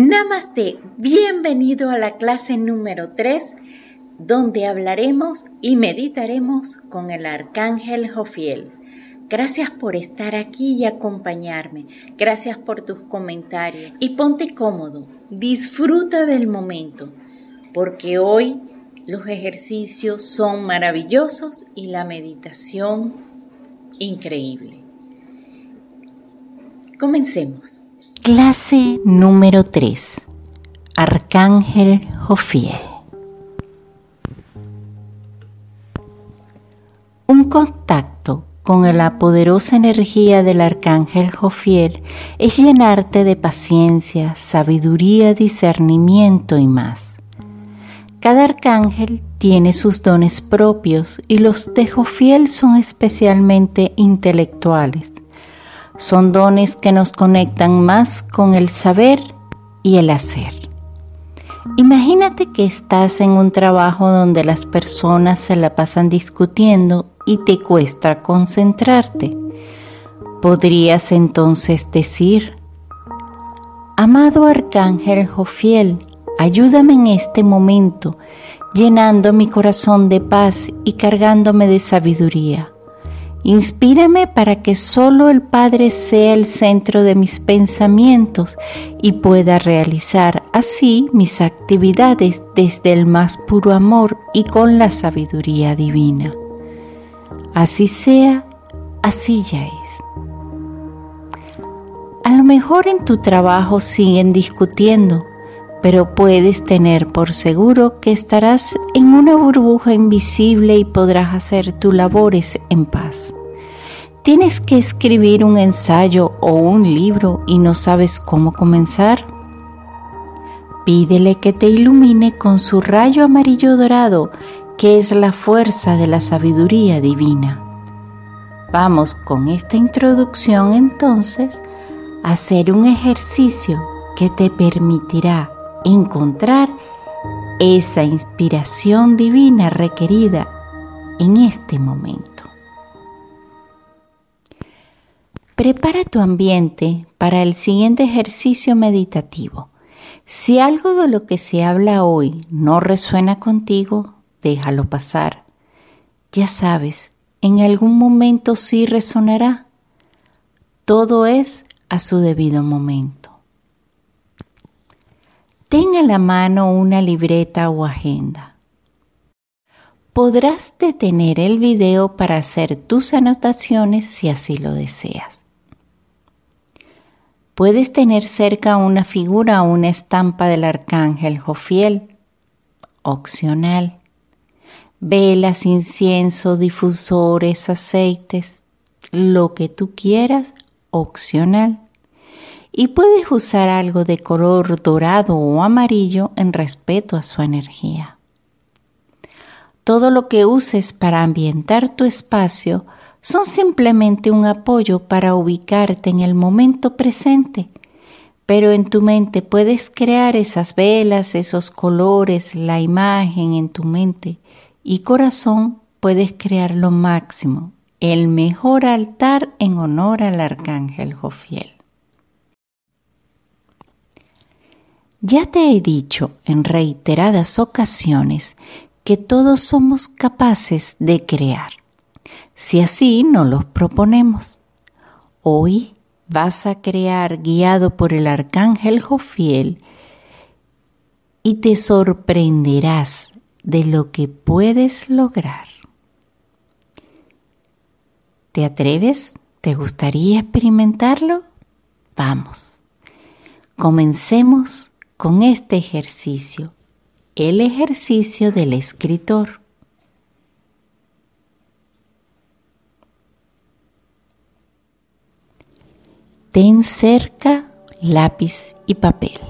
Namaste, bienvenido a la clase número 3 donde hablaremos y meditaremos con el arcángel Jofiel. Gracias por estar aquí y acompañarme. Gracias por tus comentarios. Y ponte cómodo. Disfruta del momento. Porque hoy los ejercicios son maravillosos y la meditación increíble. Comencemos. Clase número 3. Arcángel Jofiel. Un contacto con la poderosa energía del arcángel Jofiel es llenarte de paciencia, sabiduría, discernimiento y más. Cada arcángel tiene sus dones propios y los de Jofiel son especialmente intelectuales. Son dones que nos conectan más con el saber y el hacer. Imagínate que estás en un trabajo donde las personas se la pasan discutiendo y te cuesta concentrarte. Podrías entonces decir, Amado Arcángel Jofiel, ayúdame en este momento, llenando mi corazón de paz y cargándome de sabiduría. Inspírame para que solo el Padre sea el centro de mis pensamientos y pueda realizar así mis actividades desde el más puro amor y con la sabiduría divina. Así sea, así ya es. A lo mejor en tu trabajo siguen discutiendo, pero puedes tener por seguro que estarás en una burbuja invisible y podrás hacer tus labores en paz. ¿Tienes que escribir un ensayo o un libro y no sabes cómo comenzar? Pídele que te ilumine con su rayo amarillo dorado, que es la fuerza de la sabiduría divina. Vamos con esta introducción entonces a hacer un ejercicio que te permitirá encontrar esa inspiración divina requerida en este momento. Prepara tu ambiente para el siguiente ejercicio meditativo. Si algo de lo que se habla hoy no resuena contigo, déjalo pasar. Ya sabes, en algún momento sí resonará. Todo es a su debido momento. Ten a la mano una libreta o agenda. Podrás detener el video para hacer tus anotaciones si así lo deseas. Puedes tener cerca una figura o una estampa del arcángel Jofiel, opcional. Velas, incienso, difusores, aceites, lo que tú quieras, opcional y puedes usar algo de color dorado o amarillo en respeto a su energía. Todo lo que uses para ambientar tu espacio son simplemente un apoyo para ubicarte en el momento presente, pero en tu mente puedes crear esas velas, esos colores, la imagen en tu mente y corazón puedes crear lo máximo, el mejor altar en honor al arcángel Jofiel. Ya te he dicho en reiteradas ocasiones que todos somos capaces de crear, si así no los proponemos. Hoy vas a crear guiado por el arcángel Jofiel y te sorprenderás de lo que puedes lograr. ¿Te atreves? ¿Te gustaría experimentarlo? Vamos. Comencemos con este ejercicio, el ejercicio del escritor. Ten cerca lápiz y papel.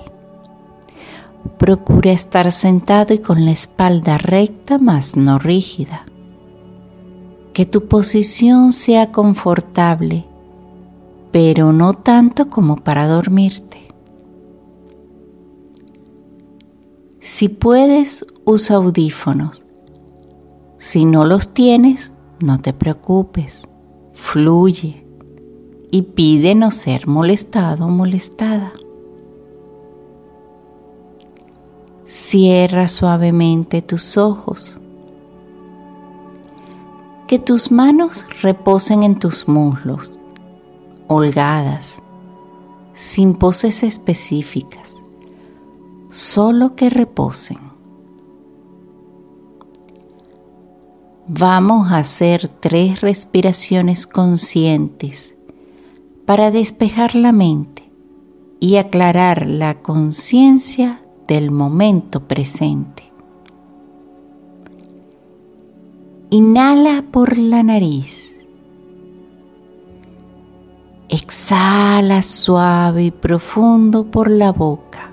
Procura estar sentado y con la espalda recta más no rígida. Que tu posición sea confortable, pero no tanto como para dormirte. Si puedes, usa audífonos. Si no los tienes, no te preocupes, fluye y pide no ser molestado o molestada. Cierra suavemente tus ojos. Que tus manos reposen en tus muslos, holgadas, sin poses específicas, solo que reposen. Vamos a hacer tres respiraciones conscientes para despejar la mente y aclarar la conciencia del momento presente. Inhala por la nariz. Exhala suave y profundo por la boca.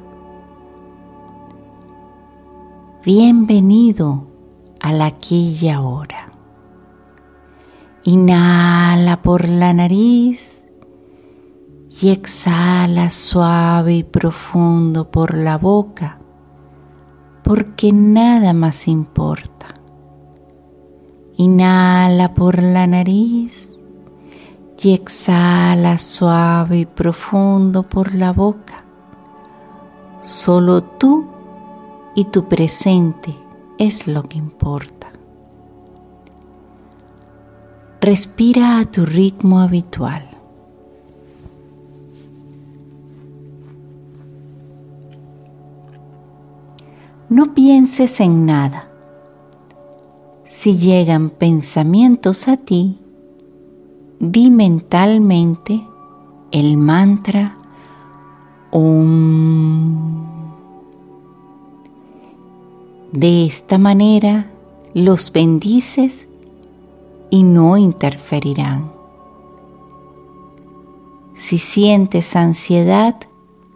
Bienvenido al aquí y ahora. Inhala por la nariz y exhala suave y profundo por la boca, porque nada más importa. Inhala por la nariz y exhala suave y profundo por la boca. Solo tú y tu presente es lo que importa. Respira a tu ritmo habitual. No pienses en nada. Si llegan pensamientos a ti, di mentalmente el mantra Om. De esta manera los bendices y no interferirán. Si sientes ansiedad,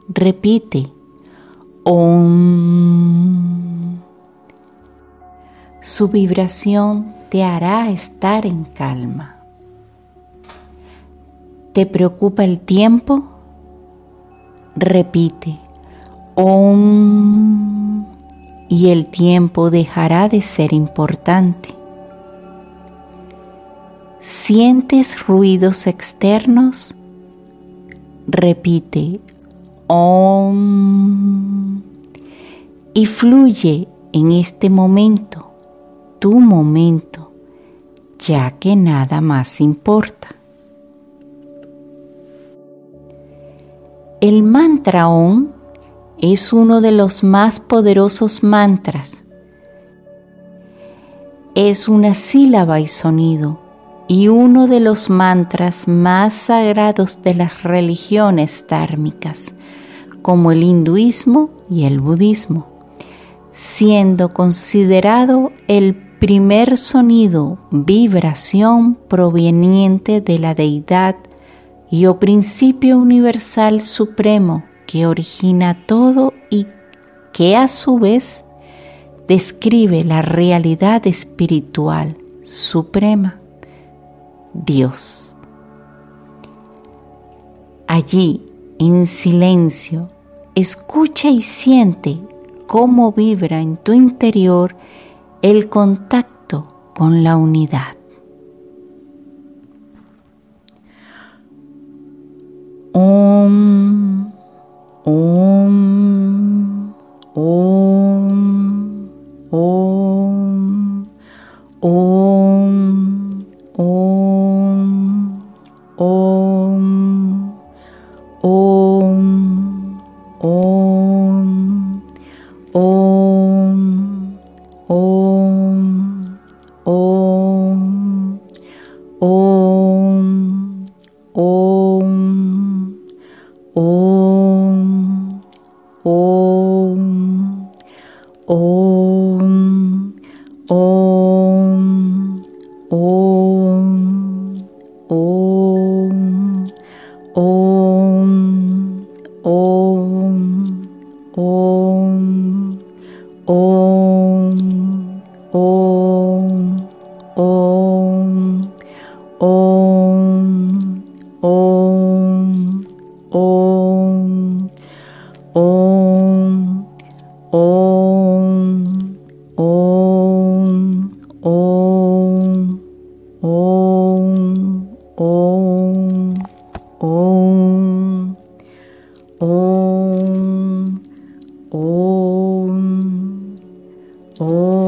repite Om. Su vibración te hará estar en calma. ¿Te preocupa el tiempo? Repite Om y el tiempo dejará de ser importante. ¿Sientes ruidos externos? Repite Om y fluye en este momento, tu momento, ya que nada más importa. El mantra Om es uno de los más poderosos mantras. Es una sílaba y sonido y uno de los mantras más sagrados de las religiones tármicas, como el hinduismo y el budismo, siendo considerado el primer sonido, vibración proveniente de la deidad y o principio universal supremo que origina todo y que a su vez describe la realidad espiritual suprema, Dios. Allí, en silencio, escucha y siente cómo vibra en tu interior el contacto con la unidad. 오.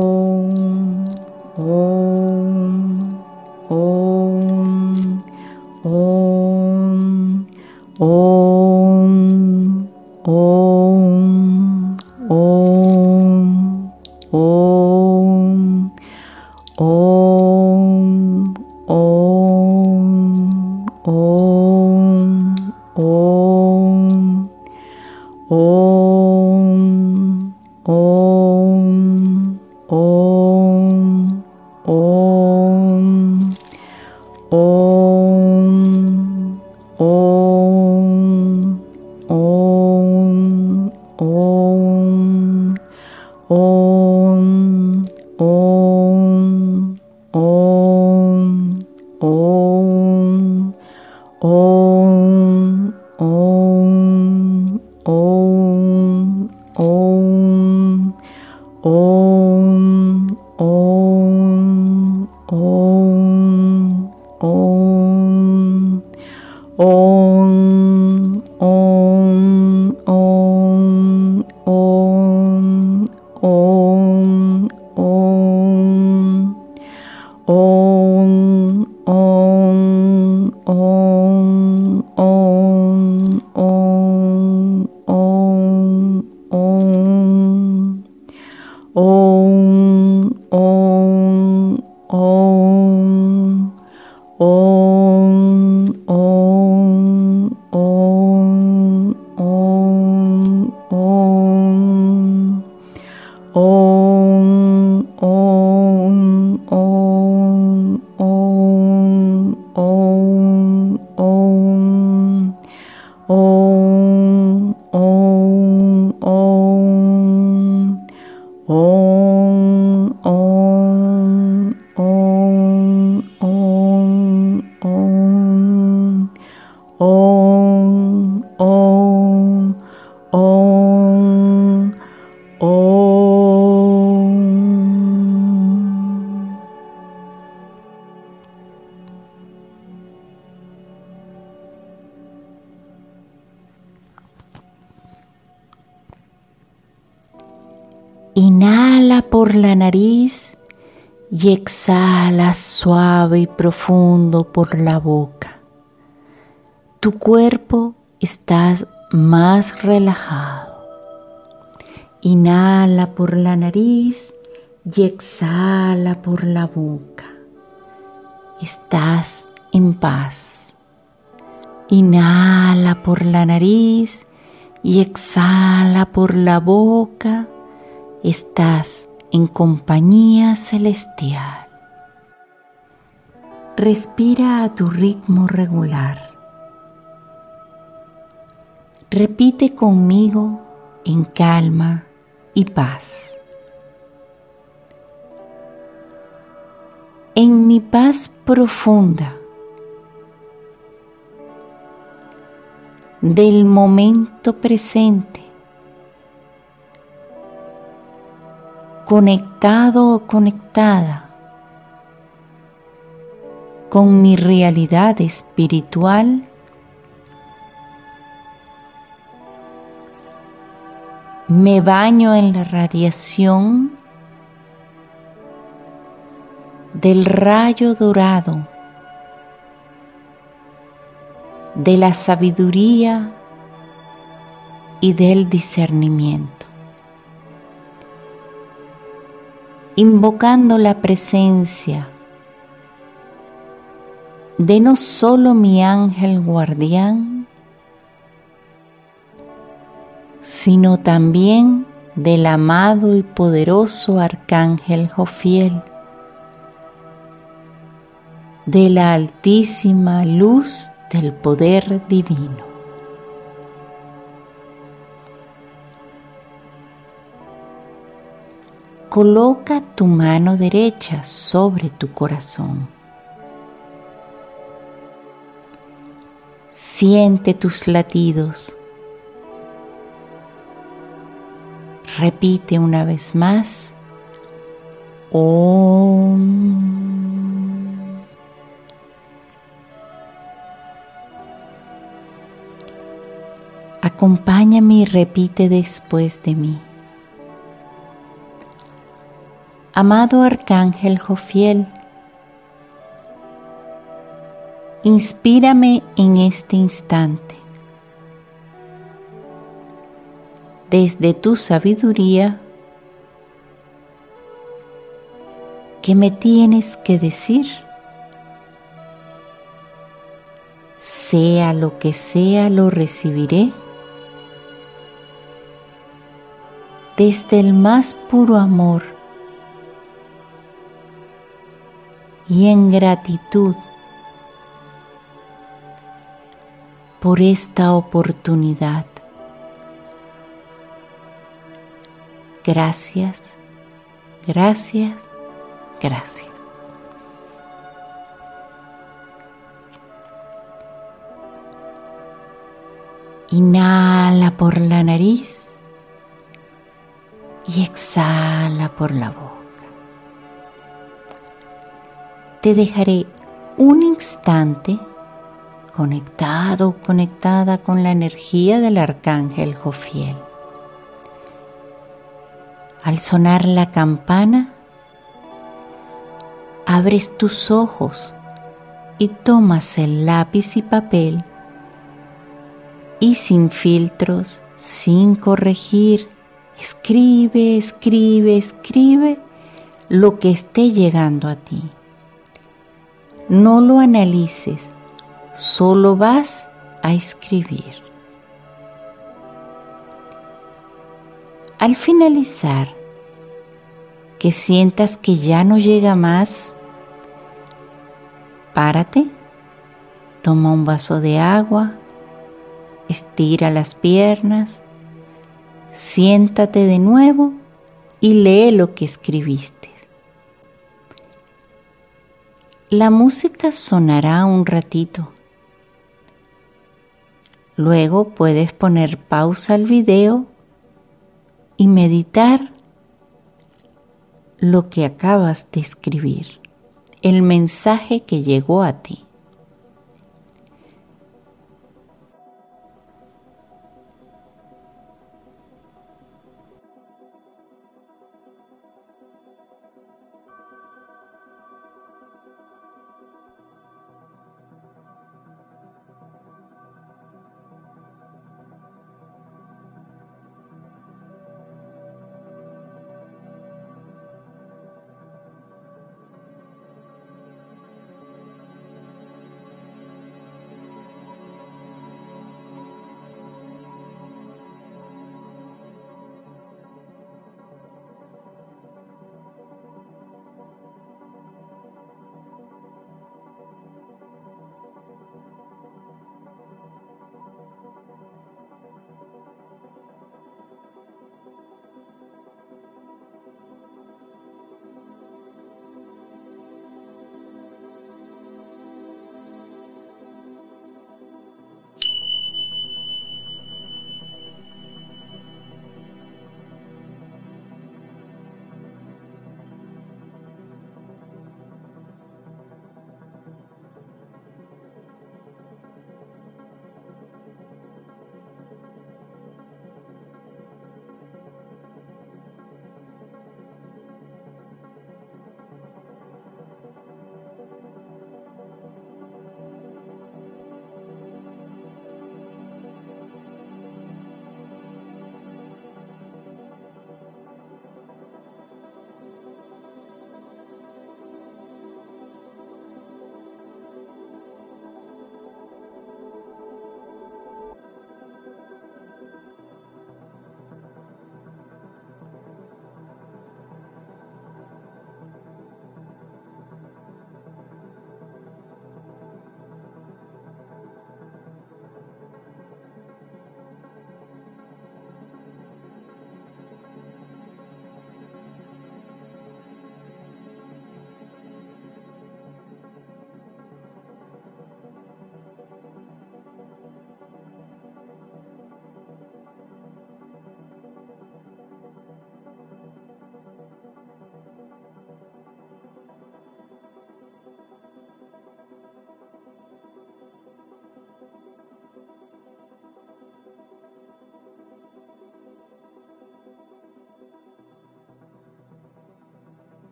La nariz y exhala suave y profundo por la boca. Tu cuerpo está más relajado. Inhala por la nariz y exhala por la boca. Estás en paz. Inhala por la nariz y exhala por la boca estás en compañía celestial. Respira a tu ritmo regular. Repite conmigo en calma y paz. En mi paz profunda del momento presente conectado o conectada con mi realidad espiritual, me baño en la radiación del rayo dorado de la sabiduría y del discernimiento. Invocando la presencia de no solo mi ángel guardián, sino también del amado y poderoso arcángel Jofiel, de la altísima luz del poder divino. Coloca tu mano derecha sobre tu corazón. Siente tus latidos. Repite una vez más. Om. Acompáñame y repite después de mí. Amado Arcángel Jofiel, inspírame en este instante. Desde tu sabiduría, ¿qué me tienes que decir? Sea lo que sea, lo recibiré. Desde el más puro amor y en gratitud por esta oportunidad. Gracias, gracias, gracias. Inhala por la nariz y exhala por la boca. Te dejaré un instante conectado, conectada con la energía del arcángel Jofiel. Al sonar la campana, abres tus ojos y tomas el lápiz y papel y sin filtros, sin corregir, escribe, escribe, escribe lo que esté llegando a ti. No lo analices, solo vas a escribir. Al finalizar, que sientas que ya no llega más, párate, toma un vaso de agua, estira las piernas, siéntate de nuevo y lee lo que escribiste. La música sonará un ratito. Luego puedes poner pausa al video y meditar lo que acabas de escribir, el mensaje que llegó a ti.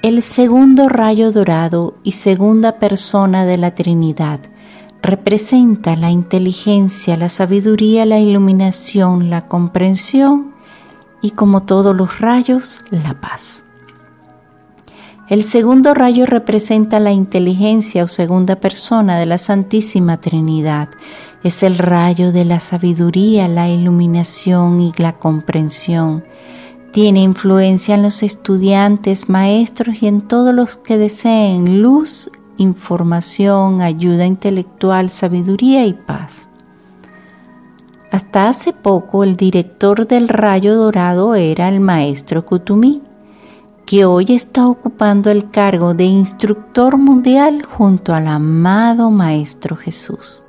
El segundo rayo dorado y segunda persona de la Trinidad representa la inteligencia, la sabiduría, la iluminación, la comprensión y como todos los rayos, la paz. El segundo rayo representa la inteligencia o segunda persona de la Santísima Trinidad. Es el rayo de la sabiduría, la iluminación y la comprensión. Tiene influencia en los estudiantes, maestros y en todos los que deseen luz, información, ayuda intelectual, sabiduría y paz. Hasta hace poco el director del rayo dorado era el maestro Kutumi que hoy está ocupando el cargo de instructor mundial junto al amado Maestro Jesús.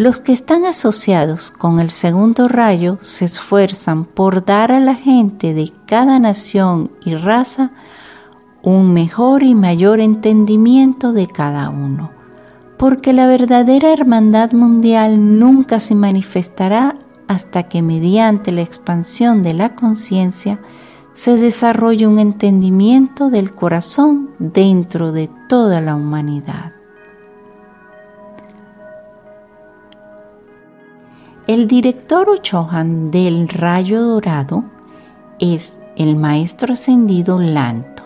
Los que están asociados con el segundo rayo se esfuerzan por dar a la gente de cada nación y raza un mejor y mayor entendimiento de cada uno, porque la verdadera hermandad mundial nunca se manifestará hasta que mediante la expansión de la conciencia se desarrolla un entendimiento del corazón dentro de toda la humanidad. El director Ochohan del Rayo Dorado es el Maestro Ascendido Lanto,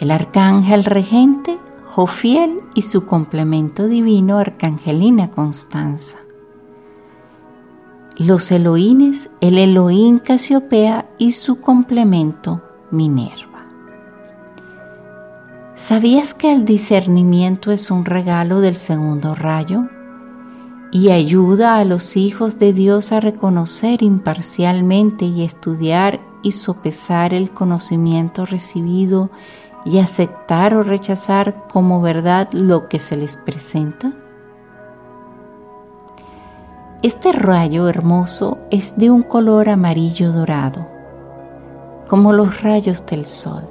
el Arcángel Regente Jofiel y su complemento divino Arcangelina Constanza. Los Elohines, el Elohim Casiopea y su complemento Minerva. ¿Sabías que el discernimiento es un regalo del segundo rayo y ayuda a los hijos de Dios a reconocer imparcialmente y estudiar y sopesar el conocimiento recibido y aceptar o rechazar como verdad lo que se les presenta? Este rayo hermoso es de un color amarillo dorado, como los rayos del sol,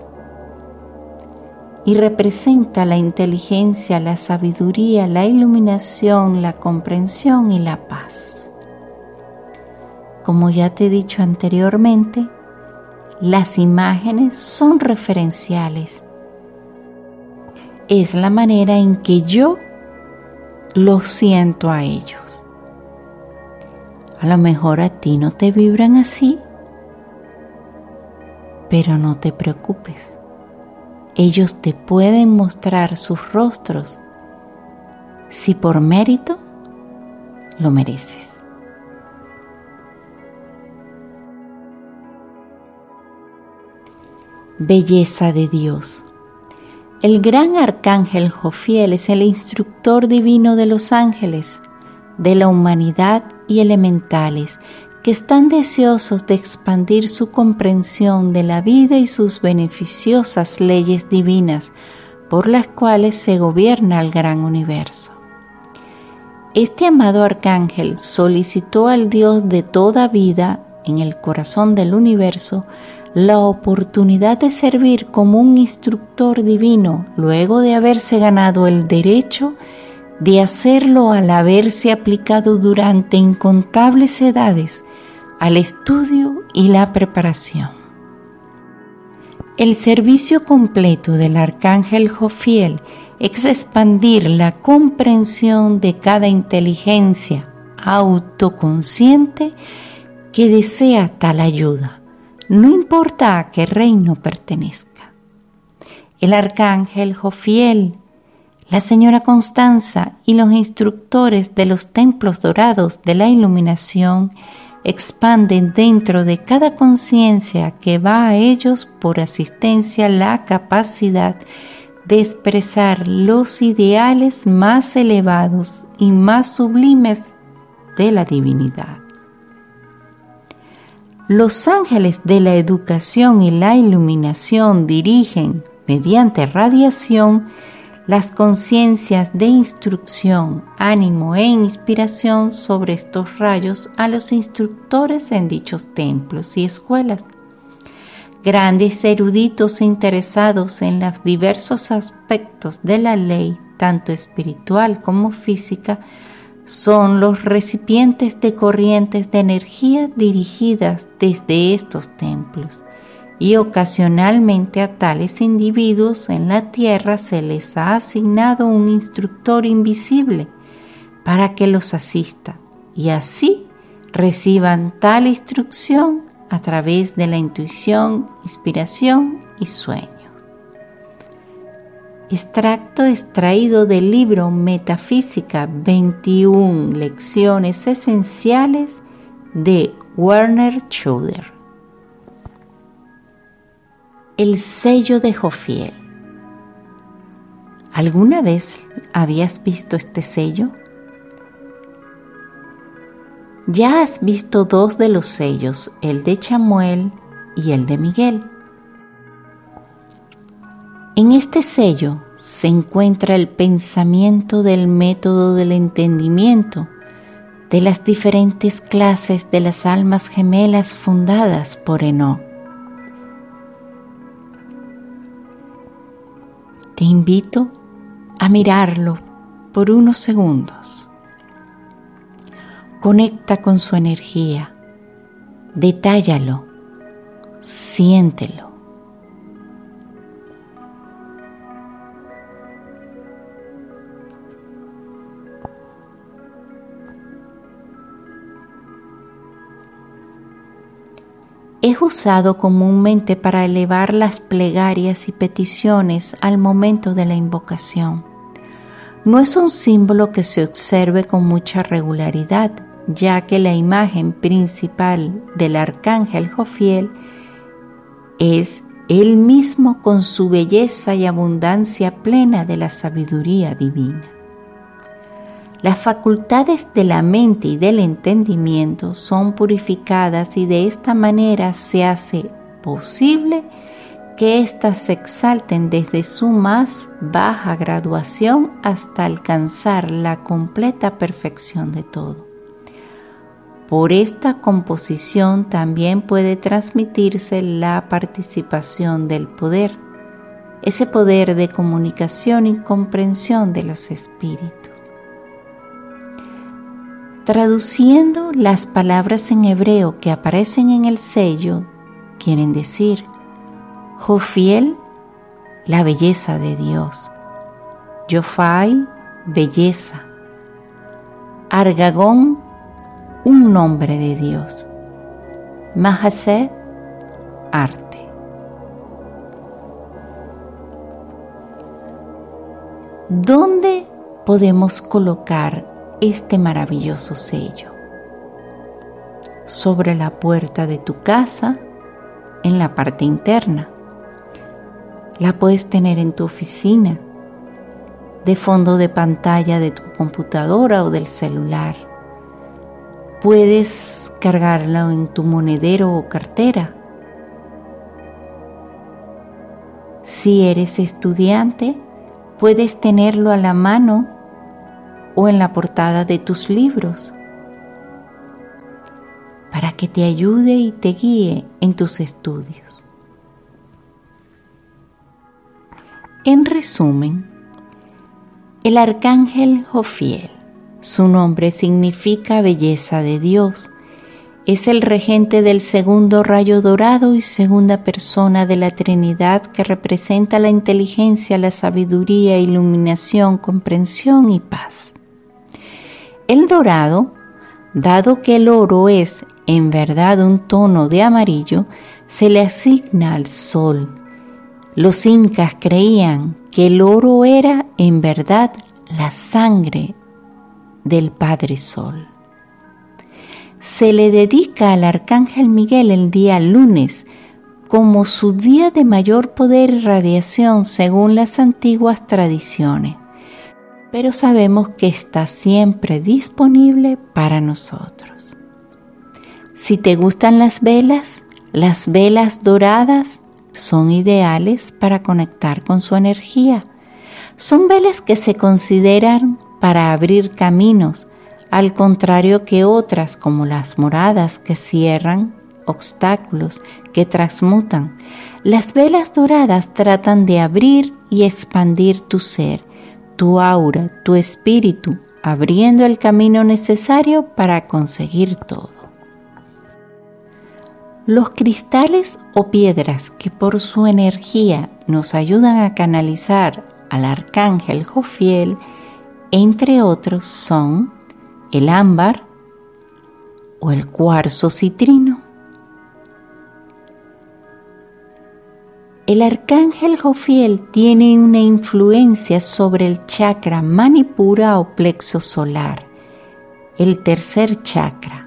y representa la inteligencia, la sabiduría, la iluminación, la comprensión y la paz. Como ya te he dicho anteriormente, las imágenes son referenciales. Es la manera en que yo lo siento a ellos. A lo mejor a ti no te vibran así, pero no te preocupes. Ellos te pueden mostrar sus rostros si por mérito lo mereces. Belleza de Dios. El gran arcángel Jofiel es el instructor divino de los ángeles de la humanidad y elementales que están deseosos de expandir su comprensión de la vida y sus beneficiosas leyes divinas por las cuales se gobierna el gran universo. Este amado arcángel solicitó al Dios de toda vida en el corazón del universo la oportunidad de servir como un instructor divino luego de haberse ganado el derecho de hacerlo al haberse aplicado durante incontables edades al estudio y la preparación. El servicio completo del arcángel Jofiel es expandir la comprensión de cada inteligencia autoconsciente que desea tal ayuda, no importa a qué reino pertenezca. El arcángel Jofiel la señora Constanza y los instructores de los templos dorados de la iluminación expanden dentro de cada conciencia que va a ellos por asistencia la capacidad de expresar los ideales más elevados y más sublimes de la divinidad. Los ángeles de la educación y la iluminación dirigen, mediante radiación, las conciencias de instrucción, ánimo e inspiración sobre estos rayos a los instructores en dichos templos y escuelas. Grandes eruditos interesados en los diversos aspectos de la ley, tanto espiritual como física, son los recipientes de corrientes de energía dirigidas desde estos templos y ocasionalmente a tales individuos en la tierra se les ha asignado un instructor invisible para que los asista y así reciban tal instrucción a través de la intuición, inspiración y sueños. Extracto extraído del libro Metafísica 21 Lecciones Esenciales de Werner Schroeder. El sello de Jofiel. ¿Alguna vez habías visto este sello? Ya has visto dos de los sellos, el de Chamuel y el de Miguel. En este sello se encuentra el pensamiento del método del entendimiento de las diferentes clases de las almas gemelas fundadas por Enoch. Te invito a mirarlo por unos segundos. Conecta con su energía, detállalo, siéntelo. Es usado comúnmente para elevar las plegarias y peticiones al momento de la invocación. No es un símbolo que se observe con mucha regularidad, ya que la imagen principal del arcángel Jofiel es él mismo con su belleza y abundancia plena de la sabiduría divina. Las facultades de la mente y del entendimiento son purificadas y de esta manera se hace posible que éstas se exalten desde su más baja graduación hasta alcanzar la completa perfección de todo. Por esta composición también puede transmitirse la participación del poder, ese poder de comunicación y comprensión de los espíritus. Traduciendo las palabras en hebreo que aparecen en el sello, quieren decir, Jofiel, la belleza de Dios. Yofai, belleza. Argagón, un nombre de Dios. Mahasé, arte. ¿Dónde podemos colocar este maravilloso sello sobre la puerta de tu casa en la parte interna. La puedes tener en tu oficina, de fondo de pantalla de tu computadora o del celular. Puedes cargarla en tu monedero o cartera. Si eres estudiante, puedes tenerlo a la mano o en la portada de tus libros para que te ayude y te guíe en tus estudios. En resumen, el arcángel Jofiel, su nombre significa belleza de Dios, es el regente del segundo rayo dorado y segunda persona de la Trinidad que representa la inteligencia, la sabiduría, iluminación, comprensión y paz. El dorado, dado que el oro es en verdad un tono de amarillo, se le asigna al sol. Los incas creían que el oro era en verdad la sangre del Padre Sol. Se le dedica al Arcángel Miguel el día lunes como su día de mayor poder y radiación según las antiguas tradiciones pero sabemos que está siempre disponible para nosotros. Si te gustan las velas, las velas doradas son ideales para conectar con su energía. Son velas que se consideran para abrir caminos, al contrario que otras como las moradas que cierran obstáculos, que transmutan. Las velas doradas tratan de abrir y expandir tu ser tu aura, tu espíritu, abriendo el camino necesario para conseguir todo. Los cristales o piedras que por su energía nos ayudan a canalizar al arcángel Jofiel, entre otros, son el ámbar o el cuarzo citrino. El arcángel Jofiel tiene una influencia sobre el chakra manipura o plexo solar, el tercer chakra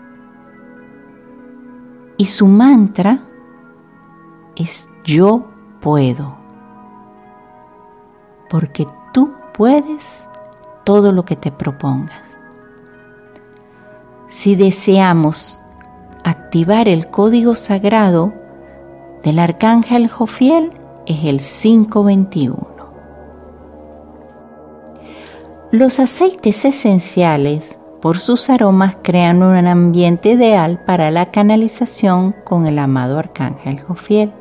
y su mantra es yo puedo. Porque tú puedes todo lo que te propongas. Si deseamos activar el código sagrado del arcángel Jofiel es el 521. Los aceites esenciales por sus aromas crean un ambiente ideal para la canalización con el amado Arcángel Jofiel.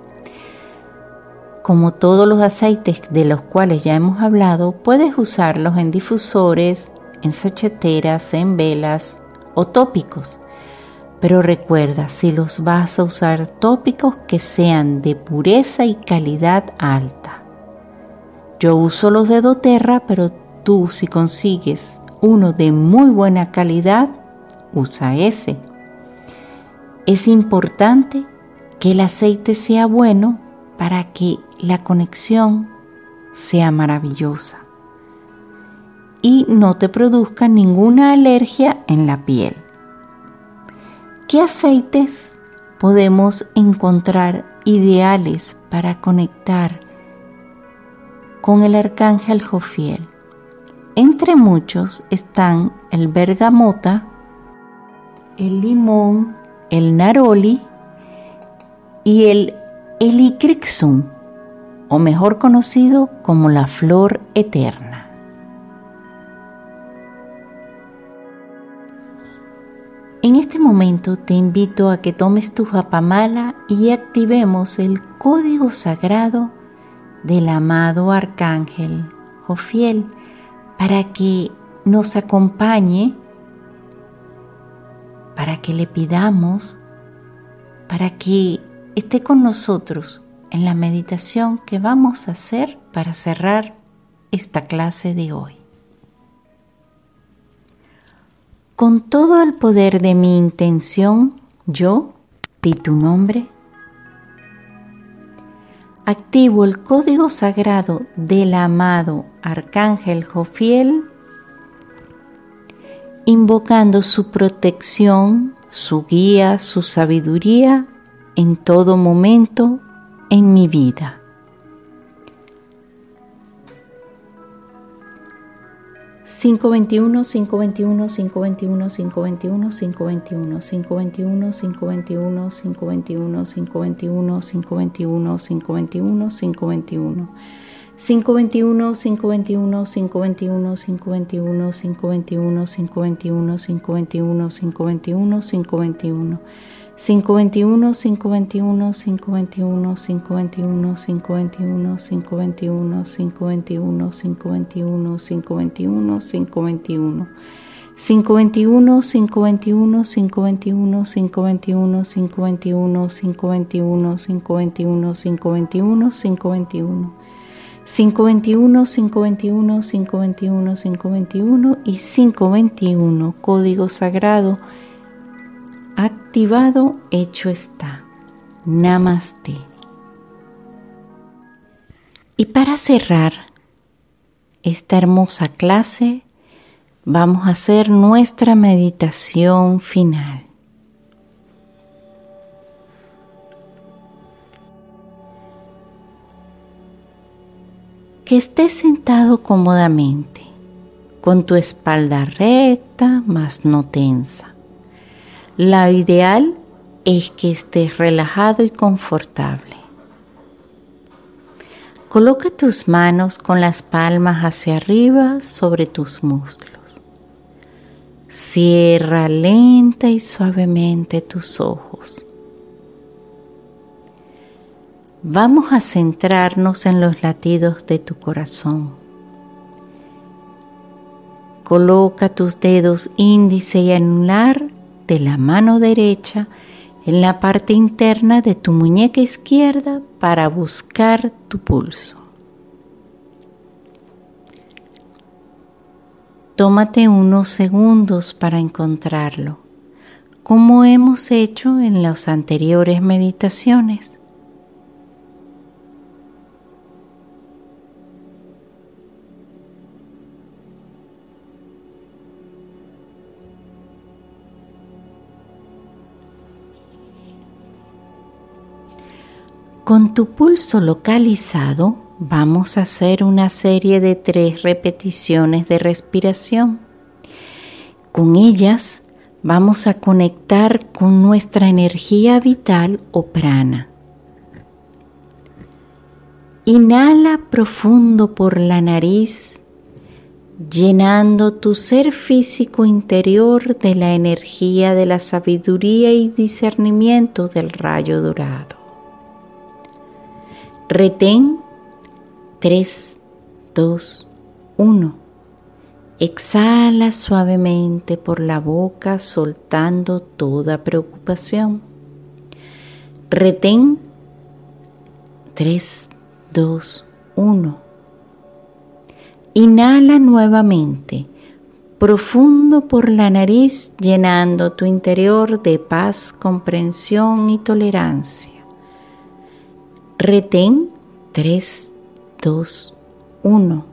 Como todos los aceites de los cuales ya hemos hablado, puedes usarlos en difusores, en sacheteras, en velas o tópicos. Pero recuerda, si los vas a usar tópicos que sean de pureza y calidad alta. Yo uso los de doTERRA, pero tú si consigues uno de muy buena calidad, usa ese. Es importante que el aceite sea bueno para que la conexión sea maravillosa y no te produzca ninguna alergia en la piel. ¿Qué aceites podemos encontrar ideales para conectar con el arcángel Jofiel? Entre muchos están el bergamota, el limón, el naroli y el helicrixum, o mejor conocido como la flor eterna. En este momento te invito a que tomes tu japamala y activemos el código sagrado del amado arcángel Jofiel para que nos acompañe, para que le pidamos, para que esté con nosotros en la meditación que vamos a hacer para cerrar esta clase de hoy. Con todo el poder de mi intención, yo, di tu nombre, activo el código sagrado del amado Arcángel Jofiel, invocando su protección, su guía, su sabiduría en todo momento en mi vida. 521, 521, 521, 521, 521, 521, 521, 521, 521, 521, 521, 521. 521, 521, 521, 521, 521, 521, 521, 521, 521. 521 521 521 521 521 521 521 521 521 521 521 521 521 521 521 521 521 521 521 521, 521, 521, 521 y 521, código sagrado activado, hecho está. Namaste. Y para cerrar esta hermosa clase, vamos a hacer nuestra meditación final. Que estés sentado cómodamente, con tu espalda recta, mas no tensa la ideal es que estés relajado y confortable. Coloca tus manos con las palmas hacia arriba sobre tus muslos. Cierra lenta y suavemente tus ojos. Vamos a centrarnos en los latidos de tu corazón. Coloca tus dedos índice y anular de la mano derecha en la parte interna de tu muñeca izquierda para buscar tu pulso. Tómate unos segundos para encontrarlo, como hemos hecho en las anteriores meditaciones. Con tu pulso localizado vamos a hacer una serie de tres repeticiones de respiración. Con ellas vamos a conectar con nuestra energía vital o prana. Inhala profundo por la nariz, llenando tu ser físico interior de la energía de la sabiduría y discernimiento del rayo dorado. Retén 3, 2, 1. Exhala suavemente por la boca soltando toda preocupación. Retén 3, 2, 1. Inhala nuevamente, profundo por la nariz, llenando tu interior de paz, comprensión y tolerancia. Retén 3, 2, 1.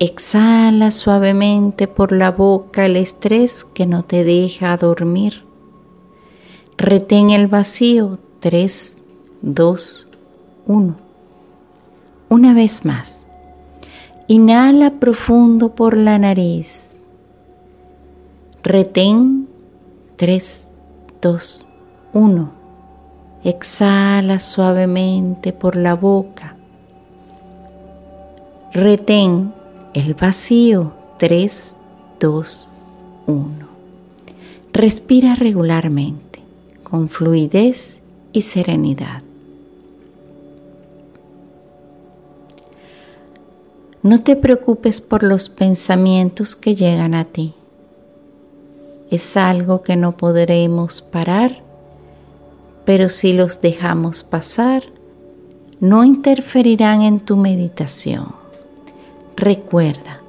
Exhala suavemente por la boca el estrés que no te deja dormir. Retén el vacío 3, 2, 1. Una vez más. Inhala profundo por la nariz. Retén 3, 2, 1. Exhala suavemente por la boca. Retén el vacío 3, 2, 1. Respira regularmente, con fluidez y serenidad. No te preocupes por los pensamientos que llegan a ti. Es algo que no podremos parar pero si los dejamos pasar, no interferirán en tu meditación. Recuerda,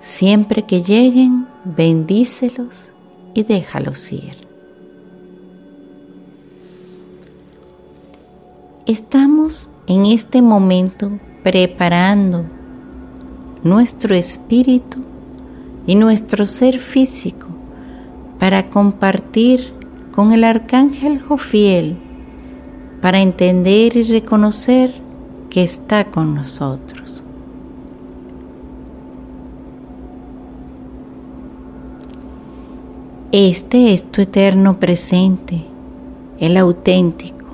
siempre que lleguen, bendícelos y déjalos ir. Estamos en este momento preparando nuestro espíritu y nuestro ser físico para compartir con el arcángel Jofiel para entender y reconocer que está con nosotros. Este es tu eterno presente, el auténtico,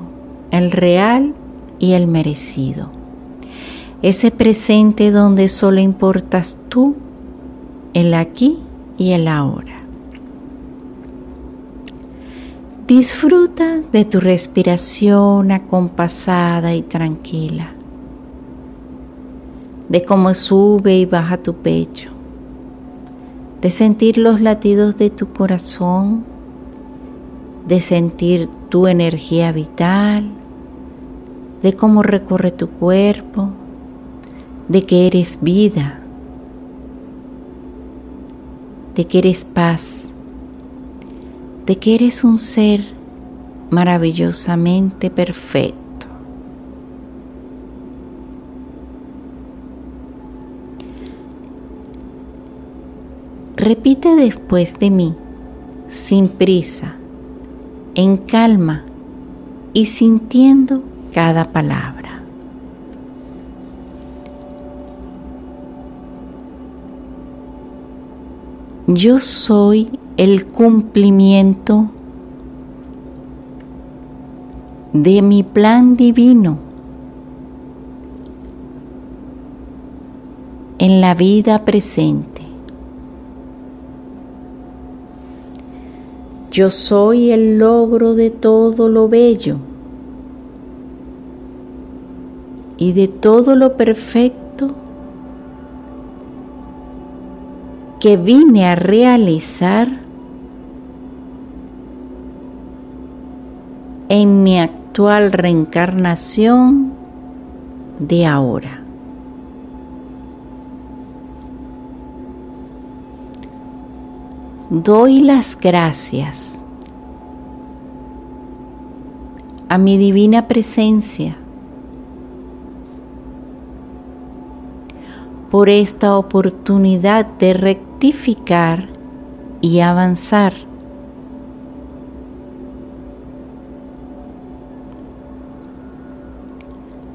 el real y el merecido. Ese presente donde solo importas tú, el aquí y el ahora. Disfruta de tu respiración acompasada y tranquila, de cómo sube y baja tu pecho, de sentir los latidos de tu corazón, de sentir tu energía vital, de cómo recorre tu cuerpo, de que eres vida, de que eres paz de que eres un ser maravillosamente perfecto. Repite después de mí, sin prisa, en calma y sintiendo cada palabra. Yo soy el cumplimiento de mi plan divino en la vida presente. Yo soy el logro de todo lo bello y de todo lo perfecto que vine a realizar en mi actual reencarnación de ahora. Doy las gracias a mi divina presencia por esta oportunidad de rectificar y avanzar.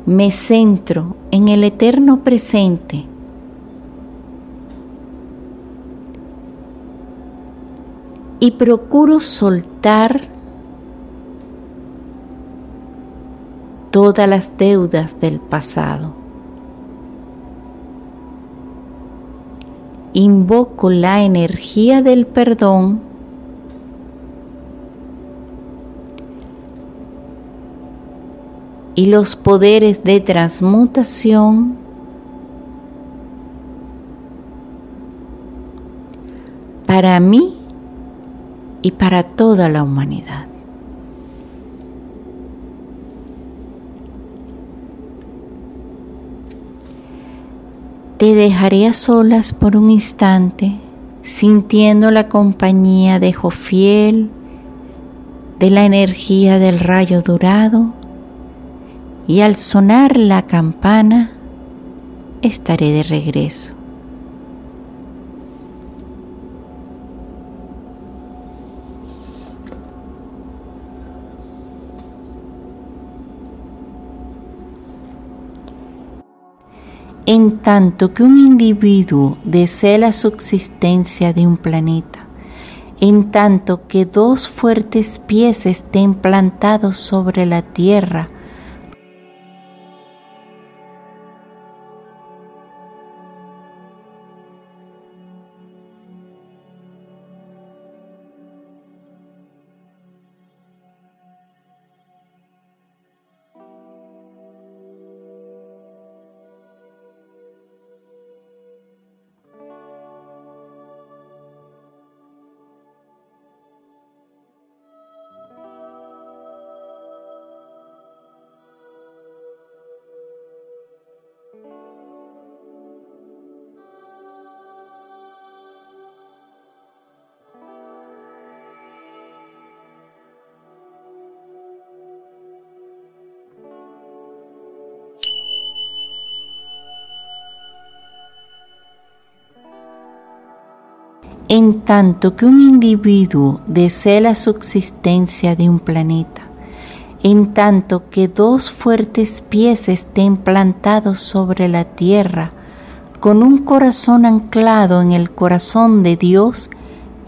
Me centro en el eterno presente. Y procuro soltar todas las deudas del pasado. invoco la energía del perdón y los poderes de transmutación para mí y para toda la humanidad. Te dejaré a solas por un instante, sintiendo la compañía de Jofiel, de la energía del rayo dorado, y al sonar la campana estaré de regreso. en tanto que un individuo desee la subsistencia de un planeta, en tanto que dos fuertes pies estén plantados sobre la Tierra, en tanto que un individuo desee la subsistencia de un planeta, en tanto que dos fuertes pies estén plantados sobre la tierra, con un corazón anclado en el corazón de Dios,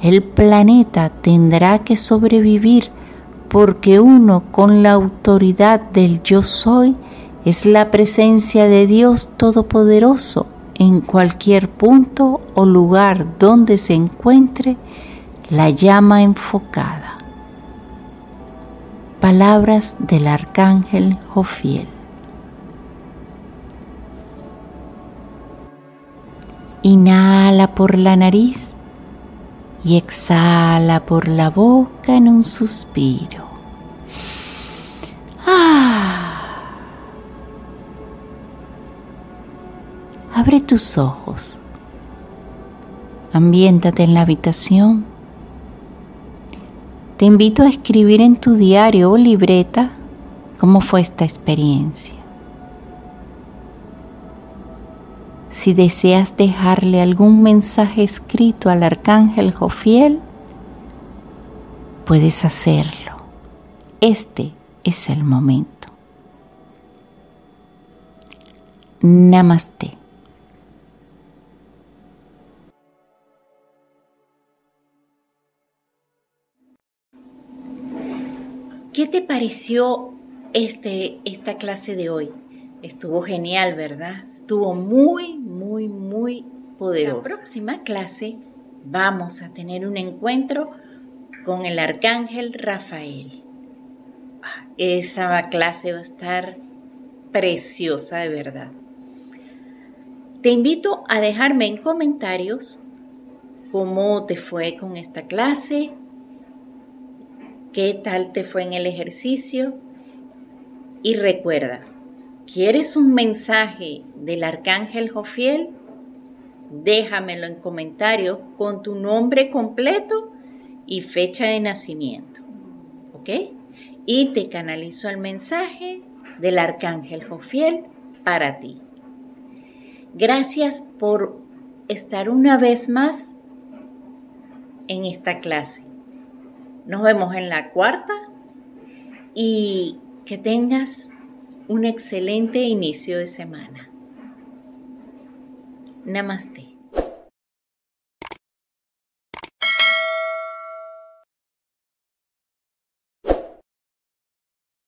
el planeta tendrá que sobrevivir porque uno con la autoridad del yo soy es la presencia de Dios Todopoderoso en cualquier punto o lugar donde se encuentre la llama enfocada. Palabras del arcángel Jofiel. Inhala por la nariz y exhala por la boca en un suspiro. Ah. Abre tus ojos. Ambiéntate en la habitación. Te invito a escribir en tu diario o libreta cómo fue esta experiencia. Si deseas dejarle algún mensaje escrito al arcángel Jofiel, puedes hacerlo. Este es el momento. Namaste. ¿Qué te pareció este, esta clase de hoy? Estuvo genial, ¿verdad? Estuvo muy, muy, muy poderoso. La próxima clase vamos a tener un encuentro con el arcángel Rafael. Ah, esa clase va a estar preciosa de verdad. Te invito a dejarme en comentarios cómo te fue con esta clase, qué tal te fue en el ejercicio y recuerda, ¿quieres un mensaje del arcángel Jofiel? Déjamelo en comentarios con tu nombre completo y fecha de nacimiento. ¿Ok? Y te canalizo el mensaje del arcángel Jofiel para ti. Gracias por estar una vez más en esta clase. Nos vemos en la cuarta y que tengas un excelente inicio de semana. Namaste.